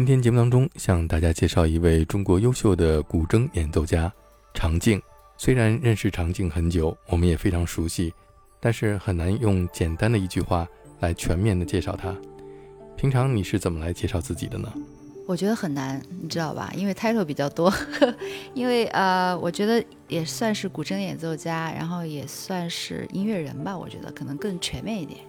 今天节目当中向大家介绍一位中国优秀的古筝演奏家常静。虽然认识常静很久，我们也非常熟悉，但是很难用简单的一句话来全面的介绍他。平常你是怎么来介绍自己的呢？我觉得很难，你知道吧？因为 title 比较多，因为呃，我觉得也算是古筝演奏家，然后也算是音乐人吧。我觉得可能更全面一点。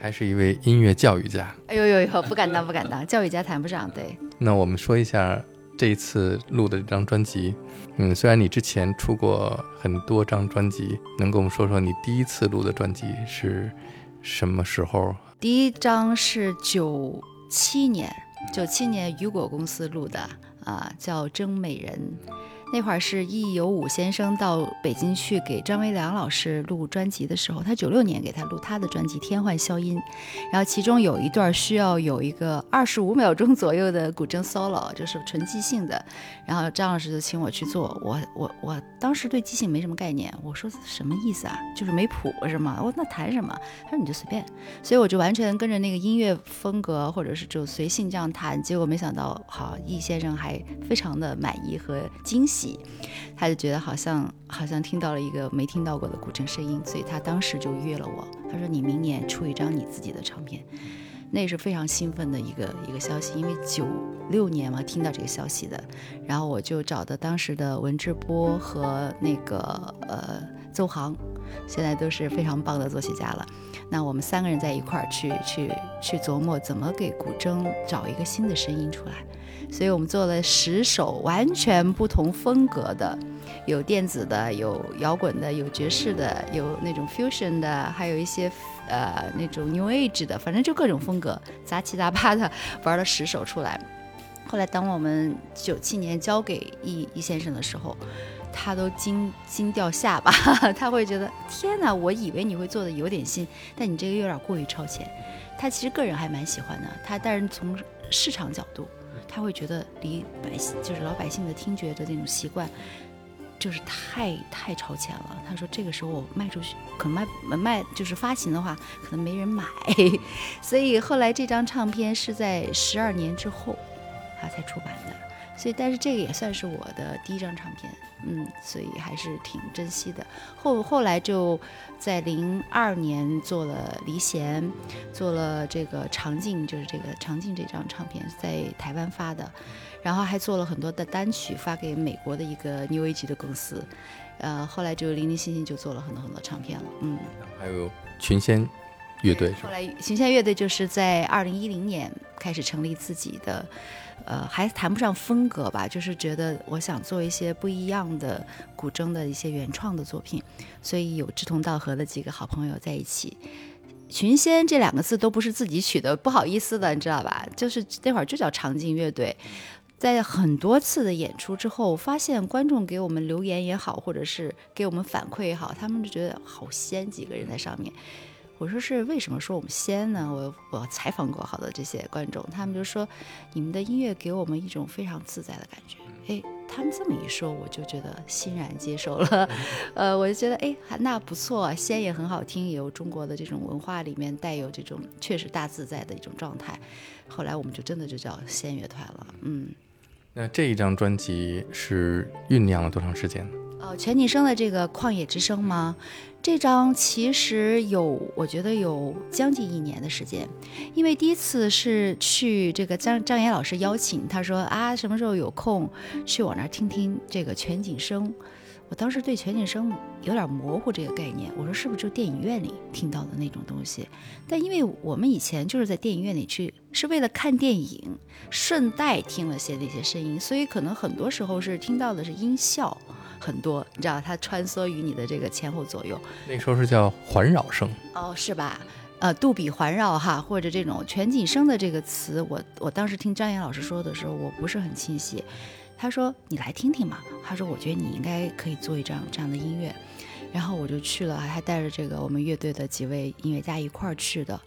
还是一位音乐教育家。哎呦呦呦，不敢当，不敢当，教育家谈不上。对。那我们说一下这一次录的这张专辑。嗯，虽然你之前出过很多张专辑，能跟我们说说你第一次录的专辑是什么时候？第一张是九七年。九七年雨果公司录的啊，叫《真美人》。那会儿是易有武先生到北京去给张维良老师录专辑的时候，他九六年给他录他的专辑《天幻消音》，然后其中有一段需要有一个二十五秒钟左右的古筝 solo，就是纯即兴的，然后张老师就请我去做，我我我当时对即兴没什么概念，我说什么意思啊？就是没谱是吗？我那弹什么？他说你就随便，所以我就完全跟着那个音乐风格，或者是就随性这样弹，结果没想到，好易先生还非常的满意和惊喜。他就觉得好像好像听到了一个没听到过的古筝声音，所以他当时就约了我。他说：“你明年出一张你自己的唱片。”那是非常兴奋的一个一个消息，因为九六年嘛听到这个消息的。然后我就找的当时的文志波和那个呃邹航，现在都是非常棒的作曲家了。那我们三个人在一块儿去去去琢磨怎么给古筝找一个新的声音出来。所以我们做了十首完全不同风格的，有电子的，有摇滚的，有爵士的，有那种 fusion 的，还有一些呃那种 new age 的，反正就各种风格，杂七杂八的玩了十首出来。后来当我们九七年交给易易先生的时候，他都惊惊掉下巴，他会觉得天哪，我以为你会做的有点新，但你这个有点过于超前。他其实个人还蛮喜欢的，他但是从市场角度。他会觉得离百姓就是老百姓的听觉的那种习惯，就是太太超前了。他说这个时候我卖出去，可能卖卖就是发行的话，可能没人买。所以后来这张唱片是在十二年之后，他才出版的。所以，但是这个也算是我的第一张唱片，嗯，所以还是挺珍惜的。后后来就在零二年做了离弦，做了这个长镜，就是这个长镜这张唱片在台湾发的，然后还做了很多的单曲发给美国的一个 New Age 的公司，呃，后来就零零星星就做了很多很多唱片了，嗯。还有群仙乐队，后来群仙乐队就是在二零一零年开始成立自己的。呃，还谈不上风格吧，就是觉得我想做一些不一样的古筝的一些原创的作品，所以有志同道合的几个好朋友在一起。群仙这两个字都不是自己取的，不好意思的，你知道吧？就是那会儿就叫长镜乐队，在很多次的演出之后，发现观众给我们留言也好，或者是给我们反馈也好，他们就觉得好仙，几个人在上面。我说是为什么说我们仙呢？我我采访过好多这些观众，他们就说你们的音乐给我们一种非常自在的感觉。哎，他们这么一说，我就觉得欣然接受了。呃，我就觉得哎，那不错，仙也很好听，也有中国的这种文化里面带有这种确实大自在的一种状态。后来我们就真的就叫仙乐团了。嗯，那这一张专辑是酝酿了多长时间呢？哦，全景声的这个旷野之声吗？这张其实有，我觉得有将近一年的时间，因为第一次是去这个张张岩老师邀请，他说啊，什么时候有空去我那儿听听这个全景声。我当时对全景声有点模糊这个概念，我说是不是就电影院里听到的那种东西？但因为我们以前就是在电影院里去，是为了看电影，顺带听了些那些声音，所以可能很多时候是听到的是音效。很多，你知道它穿梭于你的这个前后左右，那时候是叫环绕声哦，是吧？呃，杜比环绕哈，或者这种全景声的这个词，我我当时听张岩老师说的时候，我不是很清晰。他说你来听听嘛，他说我觉得你应该可以做一张这样的音乐，然后我就去了，还带着这个我们乐队的几位音乐家一块儿去的。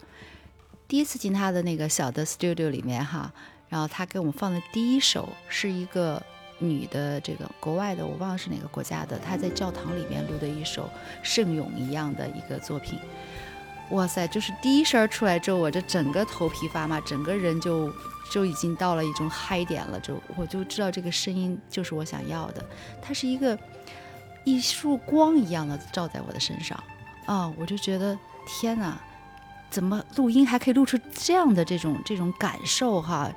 第一次进他的那个小的 studio 里面哈，然后他给我们放的第一首是一个。女的这个国外的我忘了是哪个国家的，她在教堂里面录的一首圣咏一样的一个作品，哇塞！就是第一声出来之后，我这整个头皮发麻，整个人就 就已经到了一种嗨点了，就我就知道这个声音就是我想要的，它是一个一束光一样的照在我的身上啊，我就觉得天哪！怎么录音还可以录出这样的这种这种感受哈？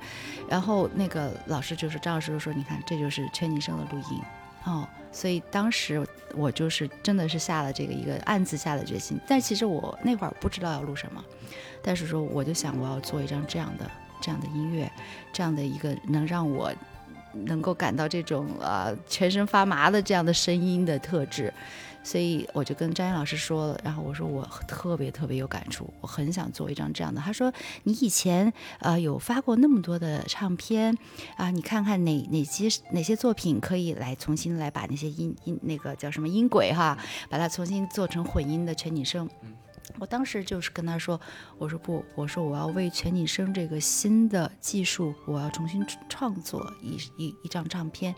然后那个老师就是张老师就说：“你看，这就是全景声的录音哦。”所以当时我就是真的是下了这个一个暗自下的决心。但其实我那会儿不知道要录什么，但是说我就想我要做一张这样的这样的音乐，这样的一个能让我能够感到这种呃全身发麻的这样的声音的特质。所以我就跟张岩老师说了，然后我说我特别特别有感触，我很想做一张这样的。他说你以前呃有发过那么多的唱片啊，你看看哪哪些哪些作品可以来重新来把那些音音那个叫什么音轨哈，把它重新做成混音的全景声。我当时就是跟他说，我说不，我说我要为全景声这个新的技术，我要重新创作一一一张唱片。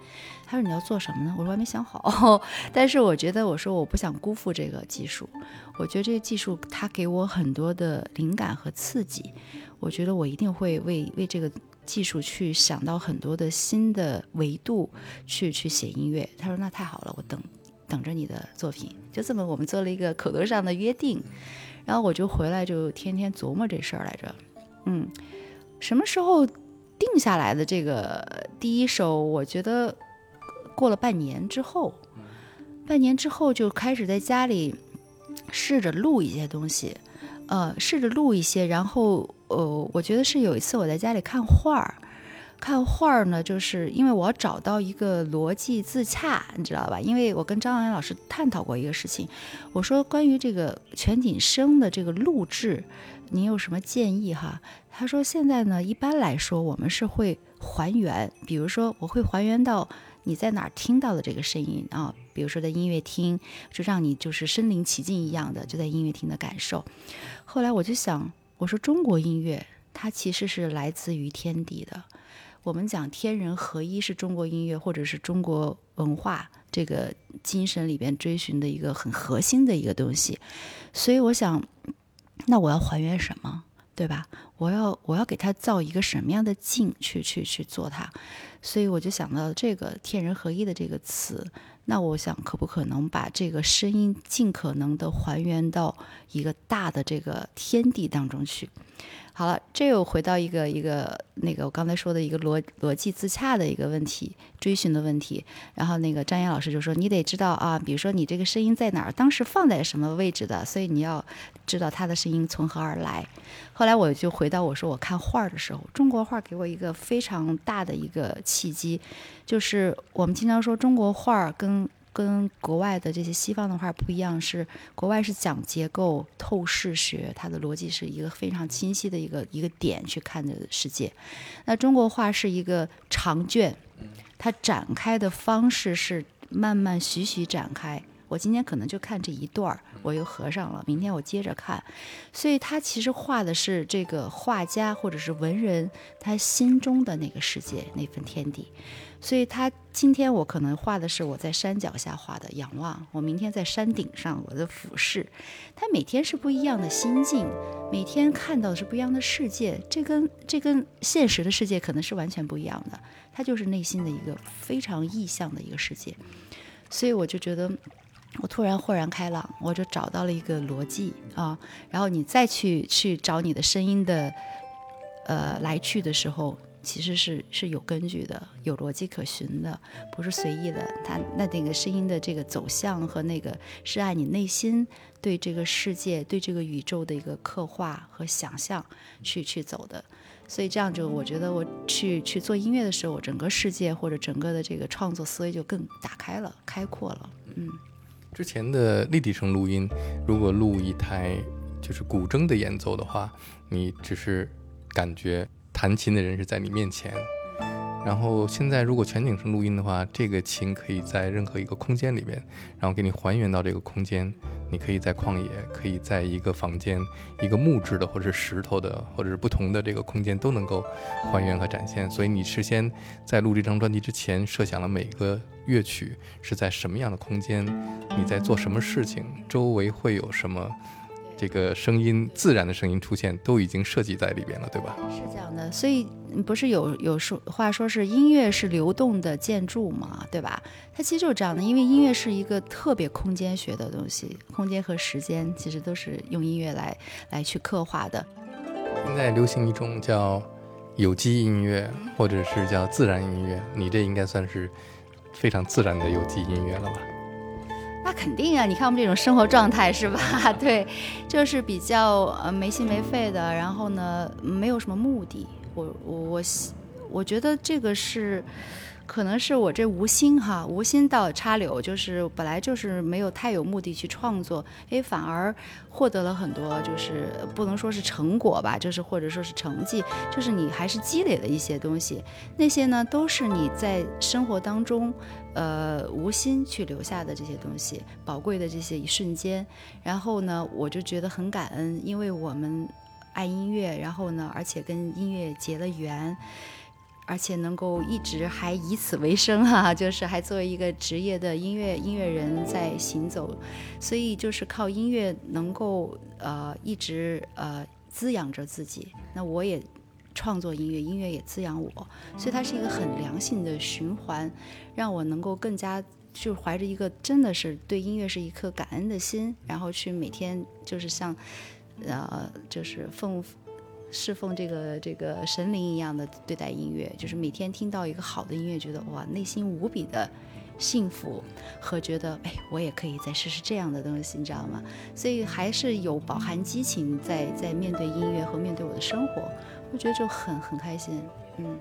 他说你要做什么呢？我说还没想好，但是我觉得我说我不想辜负这个技术，我觉得这个技术它给我很多的灵感和刺激，我觉得我一定会为为这个技术去想到很多的新的维度去去写音乐。他说那太好了，我等。等着你的作品，就这么我们做了一个口头上的约定，然后我就回来就天天琢磨这事儿来着。嗯，什么时候定下来的这个第一首？我觉得过了半年之后，半年之后就开始在家里试着录一些东西，呃，试着录一些，然后呃，我觉得是有一次我在家里看画儿。看画儿呢，就是因为我要找到一个逻辑自洽，你知道吧？因为我跟张阳老师探讨过一个事情，我说关于这个全景声的这个录制，您有什么建议哈？他说现在呢，一般来说我们是会还原，比如说我会还原到你在哪儿听到的这个声音啊，比如说在音乐厅，就让你就是身临其境一样的就在音乐厅的感受。后来我就想，我说中国音乐它其实是来自于天地的。我们讲天人合一，是中国音乐或者是中国文化这个精神里边追寻的一个很核心的一个东西。所以我想，那我要还原什么，对吧？我要我要给他造一个什么样的境去去去做它？所以我就想到这个“天人合一”的这个词。那我想，可不可能把这个声音尽可能的还原到一个大的这个天地当中去？好了，这又回到一个一个那个我刚才说的一个逻逻辑自洽的一个问题，追寻的问题。然后那个张岩老师就说：“你得知道啊，比如说你这个声音在哪儿，当时放在什么位置的，所以你要知道他的声音从何而来。”后来我就回到我说我看画的时候，中国画给我一个非常大的一个契机，就是我们经常说中国画跟。跟国外的这些西方的画不一样，是国外是讲结构透视学，它的逻辑是一个非常清晰的一个一个点去看的世界。那中国画是一个长卷，它展开的方式是慢慢徐徐展开。我今天可能就看这一段儿，我又合上了，明天我接着看。所以他其实画的是这个画家或者是文人他心中的那个世界，那份天地。所以他今天我可能画的是我在山脚下画的仰望，我明天在山顶上我的俯视，他每天是不一样的心境，每天看到的是不一样的世界，这跟这跟现实的世界可能是完全不一样的，他就是内心的一个非常意象的一个世界，所以我就觉得我突然豁然开朗，我就找到了一个逻辑啊，然后你再去去找你的声音的呃来去的时候。其实是是有根据的，有逻辑可循的，不是随意的。它那那个声音的这个走向和那个是按你内心对这个世界、对这个宇宙的一个刻画和想象去去走的。所以这样就我觉得我去去做音乐的时候，我整个世界或者整个的这个创作思维就更打开了、开阔了。嗯，之前的立体声录音，如果录一台就是古筝的演奏的话，你只是感觉。弹琴的人是在你面前，然后现在如果全景声录音的话，这个琴可以在任何一个空间里面，然后给你还原到这个空间。你可以在旷野，可以在一个房间，一个木质的或者是石头的，或者是不同的这个空间都能够还原和展现。所以你事先在录这张专辑之前，设想了每个乐曲是在什么样的空间，你在做什么事情，周围会有什么。这个声音自然的声音出现都已经设计在里边了，对吧？是这样的，所以不是有有说话说是音乐是流动的建筑嘛，对吧？它其实就是这样的，因为音乐是一个特别空间学的东西，空间和时间其实都是用音乐来来去刻画的。现在流行一种叫有机音乐，或者是叫自然音乐，你这应该算是非常自然的有机音乐了吧？那肯定啊！你看我们这种生活状态是吧？对，就是比较呃没心没肺的，然后呢没有什么目的。我我我我觉得这个是。可能是我这无心哈，无心到插柳，就是本来就是没有太有目的去创作，哎，反而获得了很多，就是不能说是成果吧，就是或者说是成绩，就是你还是积累了一些东西，那些呢都是你在生活当中，呃，无心去留下的这些东西，宝贵的这些一瞬间，然后呢，我就觉得很感恩，因为我们爱音乐，然后呢，而且跟音乐结了缘。而且能够一直还以此为生哈，就是还作为一个职业的音乐音乐人在行走，所以就是靠音乐能够呃一直呃滋养着自己。那我也创作音乐，音乐也滋养我，所以它是一个很良性的循环，让我能够更加就怀着一个真的是对音乐是一颗感恩的心，然后去每天就是像呃就是奉。侍奉这个这个神灵一样的对待音乐，就是每天听到一个好的音乐，觉得哇，内心无比的幸福和觉得哎，我也可以再试试这样的东西，你知道吗？所以还是有饱含激情在在面对音乐和面对我的生活，我觉得就很很开心，嗯。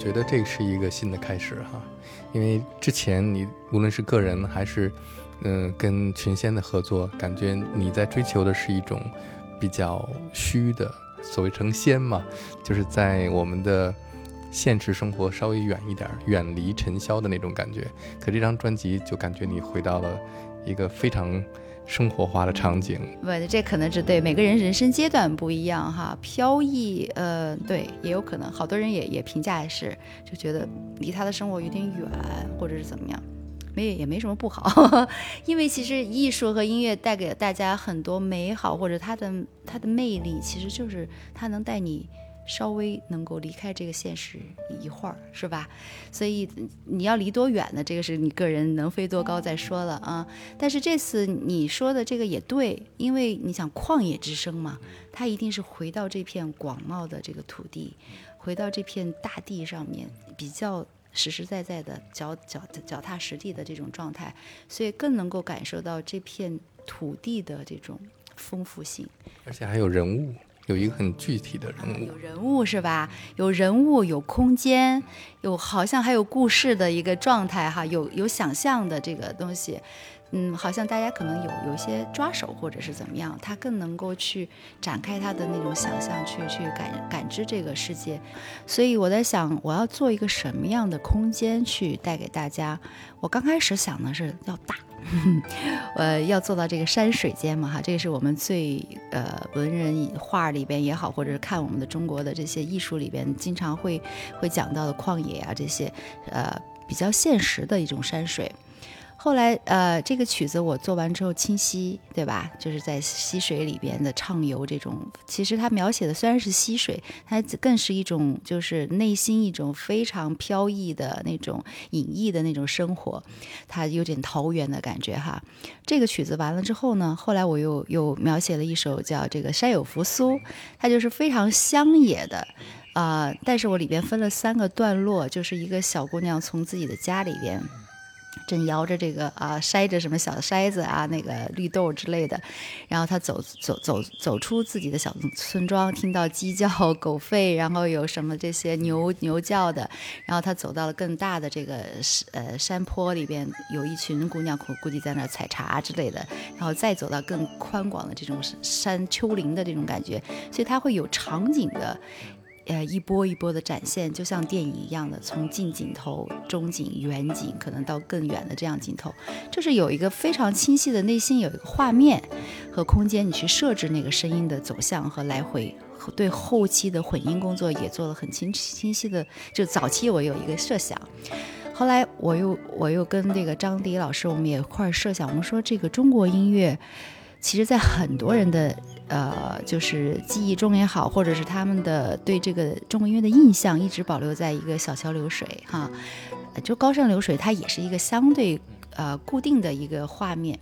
觉得这是一个新的开始哈，因为之前你无论是个人还是，嗯，跟群仙的合作，感觉你在追求的是一种比较虚的，所谓成仙嘛，就是在我们的现实生活稍微远一点，远离尘嚣的那种感觉。可这张专辑就感觉你回到了一个非常。生活化的场景，不，这可能是对每个人人生阶段不一样哈。飘逸，呃，对，也有可能，好多人也也评价是，就觉得离他的生活有点远，或者是怎么样，没也没什么不好，因为其实艺术和音乐带给大家很多美好，或者它的它的魅力，其实就是它能带你。稍微能够离开这个现实一会儿，是吧？所以你要离多远呢？这个是你个人能飞多高再说了啊。但是这次你说的这个也对，因为你想旷野之声嘛，它一定是回到这片广袤的这个土地，回到这片大地上面，比较实实在在的脚脚脚踏实地的这种状态，所以更能够感受到这片土地的这种丰富性，而且还有人物。有一个很具体的人物，有人物是吧？有人物，有空间，有好像还有故事的一个状态哈，有有想象的这个东西，嗯，好像大家可能有有一些抓手或者是怎么样，他更能够去展开他的那种想象，去去感感知这个世界。所以我在想，我要做一个什么样的空间去带给大家？我刚开始想的是要大。呃，要做到这个山水间嘛，哈，这个是我们最呃文人画里边也好，或者是看我们的中国的这些艺术里边，经常会会讲到的旷野啊这些，呃，比较现实的一种山水。后来，呃，这个曲子我做完之后，清溪，对吧？就是在溪水里边的畅游，这种其实它描写的虽然是溪水，它更是一种就是内心一种非常飘逸的那种隐逸的那种生活，它有点桃源的感觉哈。这个曲子完了之后呢，后来我又又描写了一首叫这个山有扶苏，它就是非常乡野的，啊，但是我里边分了三个段落，就是一个小姑娘从自己的家里边。正摇着这个啊，筛着什么小筛子啊，那个绿豆之类的，然后他走走走走出自己的小村庄，听到鸡叫、狗吠，然后有什么这些牛牛叫的，然后他走到了更大的这个呃山坡里边，有一群姑娘估估计在那采茶之类的，然后再走到更宽广的这种山丘陵的这种感觉，所以它会有场景的。呃，一波一波的展现，就像电影一样的，从近镜头、中景、远景，可能到更远的这样镜头，就是有一个非常清晰的内心，有一个画面和空间，你去设置那个声音的走向和来回，对后期的混音工作也做了很清清晰的。就早期我有一个设想，后来我又我又跟这个张迪老师，我们也一块儿设想，我们说这个中国音乐，其实在很多人的。呃，就是记忆中也好，或者是他们的对这个中国音乐的印象，一直保留在一个小桥流水哈，就高山流水，它也是一个相对呃固定的一个画面。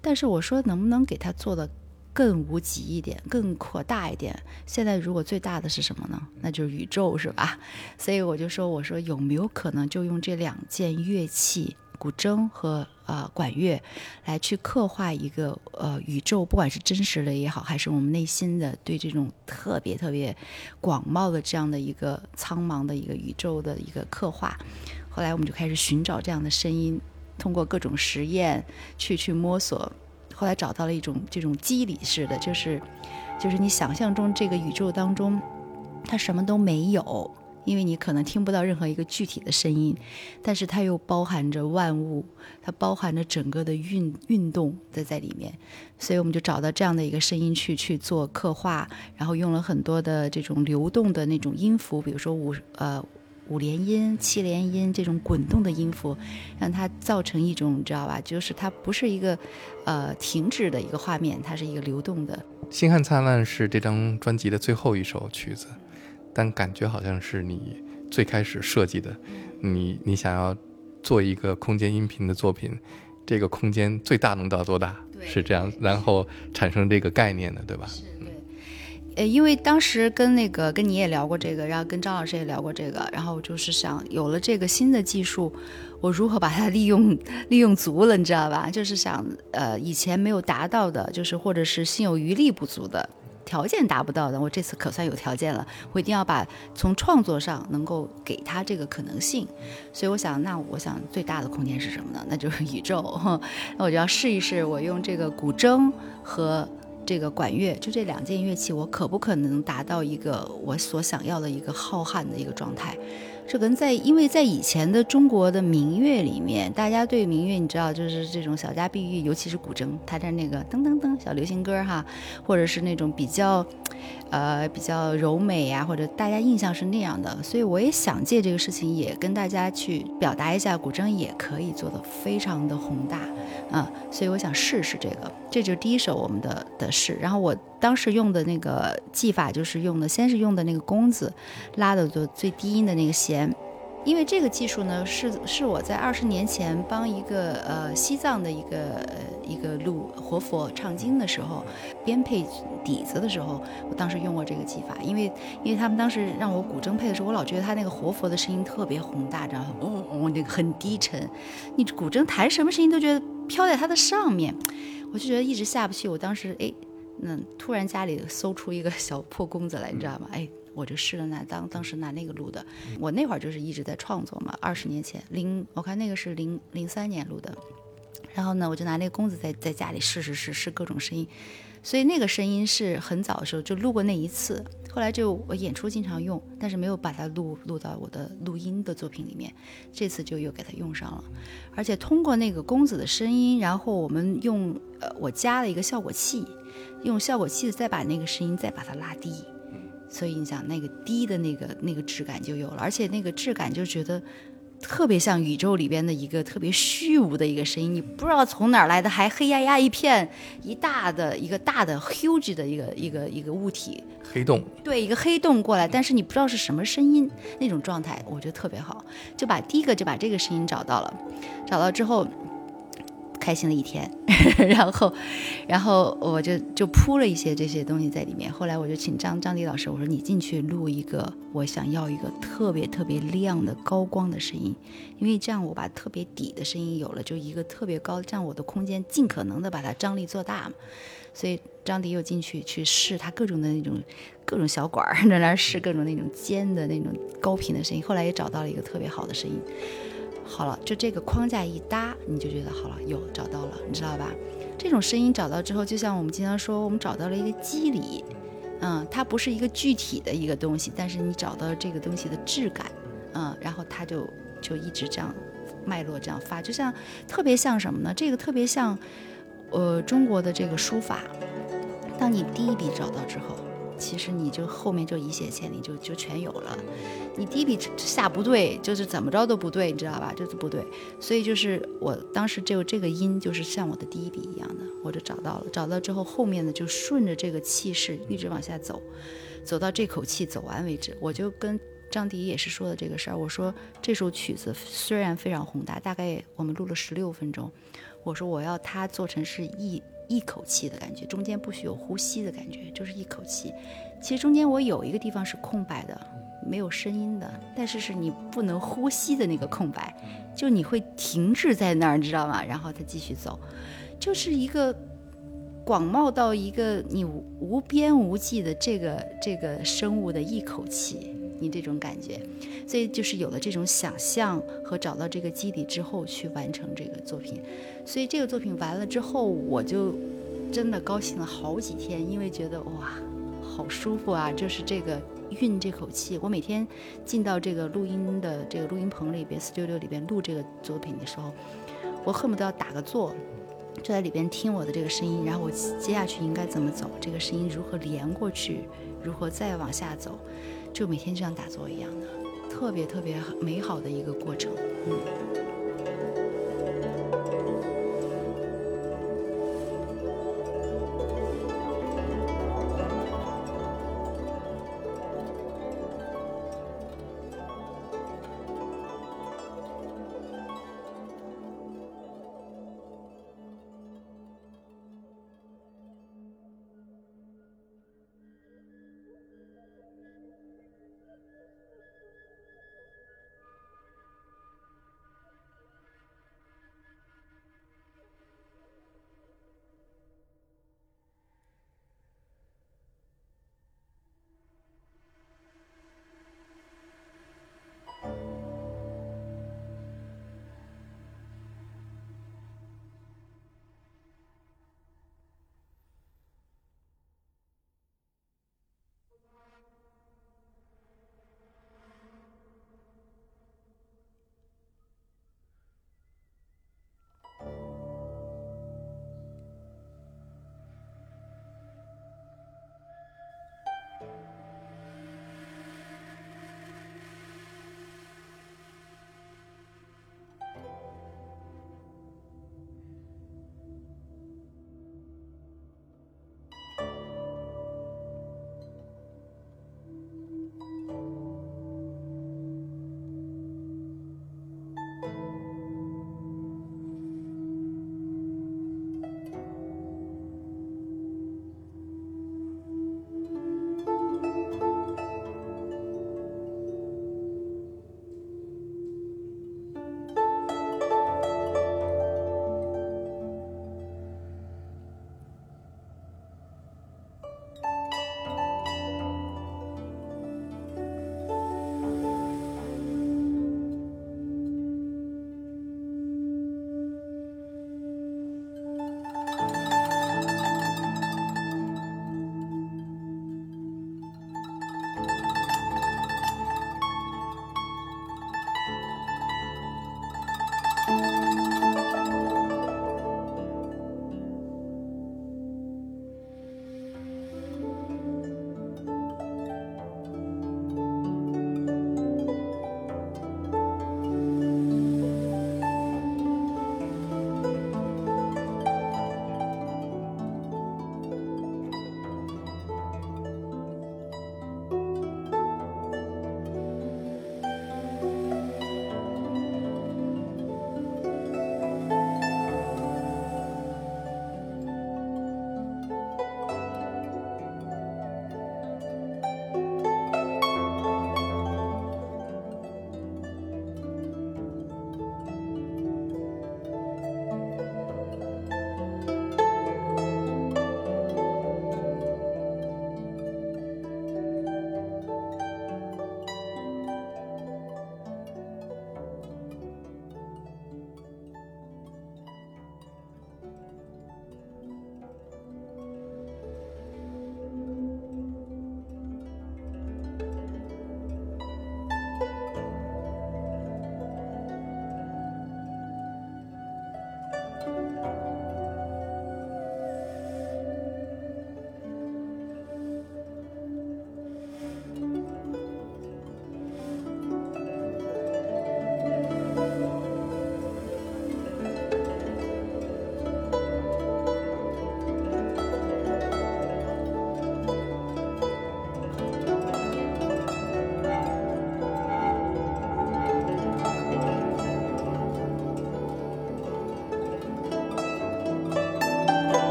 但是我说，能不能给它做的更无极一点，更扩大一点？现在如果最大的是什么呢？那就是宇宙，是吧？所以我就说，我说有没有可能就用这两件乐器？古筝和呃管乐，来去刻画一个呃宇宙，不管是真实的也好，还是我们内心的对这种特别特别广袤的这样的一个苍茫的一个宇宙的一个刻画。后来我们就开始寻找这样的声音，通过各种实验去去摸索，后来找到了一种这种机理式的，就是就是你想象中这个宇宙当中，它什么都没有。因为你可能听不到任何一个具体的声音，但是它又包含着万物，它包含着整个的运运动在在里面，所以我们就找到这样的一个声音去去做刻画，然后用了很多的这种流动的那种音符，比如说五呃五连音、七连音这种滚动的音符，让它造成一种你知道吧，就是它不是一个呃停止的一个画面，它是一个流动的。星汉灿烂是这张专辑的最后一首曲子。但感觉好像是你最开始设计的，你你想要做一个空间音频的作品，这个空间最大能到多大？是这样，然后产生这个概念的，对吧？是，对。呃，因为当时跟那个跟你也聊过这个，然后跟张老师也聊过这个，然后就是想有了这个新的技术，我如何把它 利用利用足了，你知道吧？就是想呃以前没有达到的，就是或者是心有余力不足的。条件达不到的，我这次可算有条件了，我一定要把从创作上能够给他这个可能性。所以我想，那我想最大的空间是什么呢？那就是 宇宙。那我就要试一试，我用这个古筝和这个管乐，就这两件乐器，我可不可能达到一个我所想要的一个浩瀚的一个状态？这跟在，因为在以前的中国的民乐里面，大家对民乐你知道，就是这种小家碧玉，尤其是古筝，它的那个噔噔噔小流行歌哈，或者是那种比较，呃，比较柔美呀，或者大家印象是那样的。所以我也想借这个事情，也跟大家去表达一下，古筝也可以做得非常的宏大，啊，所以我想试试这个，这就是第一首我们的的试。然后我当时用的那个技法就是用的，先是用的那个弓子拉的就最低音的那个弦。因为这个技术呢，是是我在二十年前帮一个呃西藏的一个呃一个路活佛唱经的时候，编配底子的时候，我当时用过这个技法。因为因为他们当时让我古筝配的时候，我老觉得他那个活佛的声音特别宏大，然后嗡嗡那个很低沉，你古筝弹什么声音都觉得飘在它的上面，我就觉得一直下不去。我当时哎，那突然家里搜出一个小破弓子来，你知道吗？哎。我就试了拿当当时拿那个录的，我那会儿就是一直在创作嘛，二十年前零我看那个是零零三年录的，然后呢我就拿那个弓子在在家里试试试试各种声音，所以那个声音是很早的时候就录过那一次，后来就我演出经常用，但是没有把它录录到我的录音的作品里面，这次就又给它用上了，而且通过那个弓子的声音，然后我们用呃我加了一个效果器，用效果器再把那个声音再把它拉低。所以你想那个低的那个那个质感就有了，而且那个质感就觉得特别像宇宙里边的一个特别虚无的一个声音，你不知道从哪儿来的，还黑压压一片一大的一个大的 huge 的一个一个一个物体，黑洞，对，一个黑洞过来，但是你不知道是什么声音，那种状态我觉得特别好，就把第一个就把这个声音找到了，找到之后。开心了一天，然后，然后我就就铺了一些这些东西在里面。后来我就请张张迪老师，我说你进去录一个，我想要一个特别特别亮的高光的声音，因为这样我把特别底的声音有了，就一个特别高，这样我的空间尽可能的把它张力做大嘛。所以张迪又进去去试他各种的那种各种小管儿，在那试各种那种尖的那种高频的声音。后来也找到了一个特别好的声音。好了，就这个框架一搭，你就觉得好了，有找到了，你知道吧？这种声音找到之后，就像我们经常说，我们找到了一个机理，嗯，它不是一个具体的一个东西，但是你找到了这个东西的质感，嗯，然后它就就一直这样脉络这样发，就像特别像什么呢？这个特别像，呃，中国的这个书法，当你第一笔找到之后。其实你就后面就一泻千里，就就全有了。你第一笔下不对，就是怎么着都不对，你知道吧？就是不对。所以就是我当时就这个音，就是像我的第一笔一样的，我就找到了。找到之后，后面呢就顺着这个气势一直往下走，走到这口气走完为止。我就跟张迪也是说的这个事儿，我说这首曲子虽然非常宏大，大概我们录了十六分钟，我说我要它做成是一。一口气的感觉，中间不许有呼吸的感觉，就是一口气。其实中间我有一个地方是空白的，没有声音的，但是是你不能呼吸的那个空白，就你会停滞在那儿，你知道吗？然后它继续走，就是一个广袤到一个你无边无际的这个这个生物的一口气，你这种感觉。所以就是有了这种想象和找到这个基底之后，去完成这个作品。所以这个作品完了之后，我就真的高兴了好几天，因为觉得哇，好舒服啊！就是这个运这口气。我每天进到这个录音的这个录音棚里边，studio 里边录这个作品的时候，我恨不得要打个坐，就在里边听我的这个声音，然后我接下去应该怎么走，这个声音如何连过去，如何再往下走，就每天就像打坐一样的。特别特别美好的一个过程，嗯。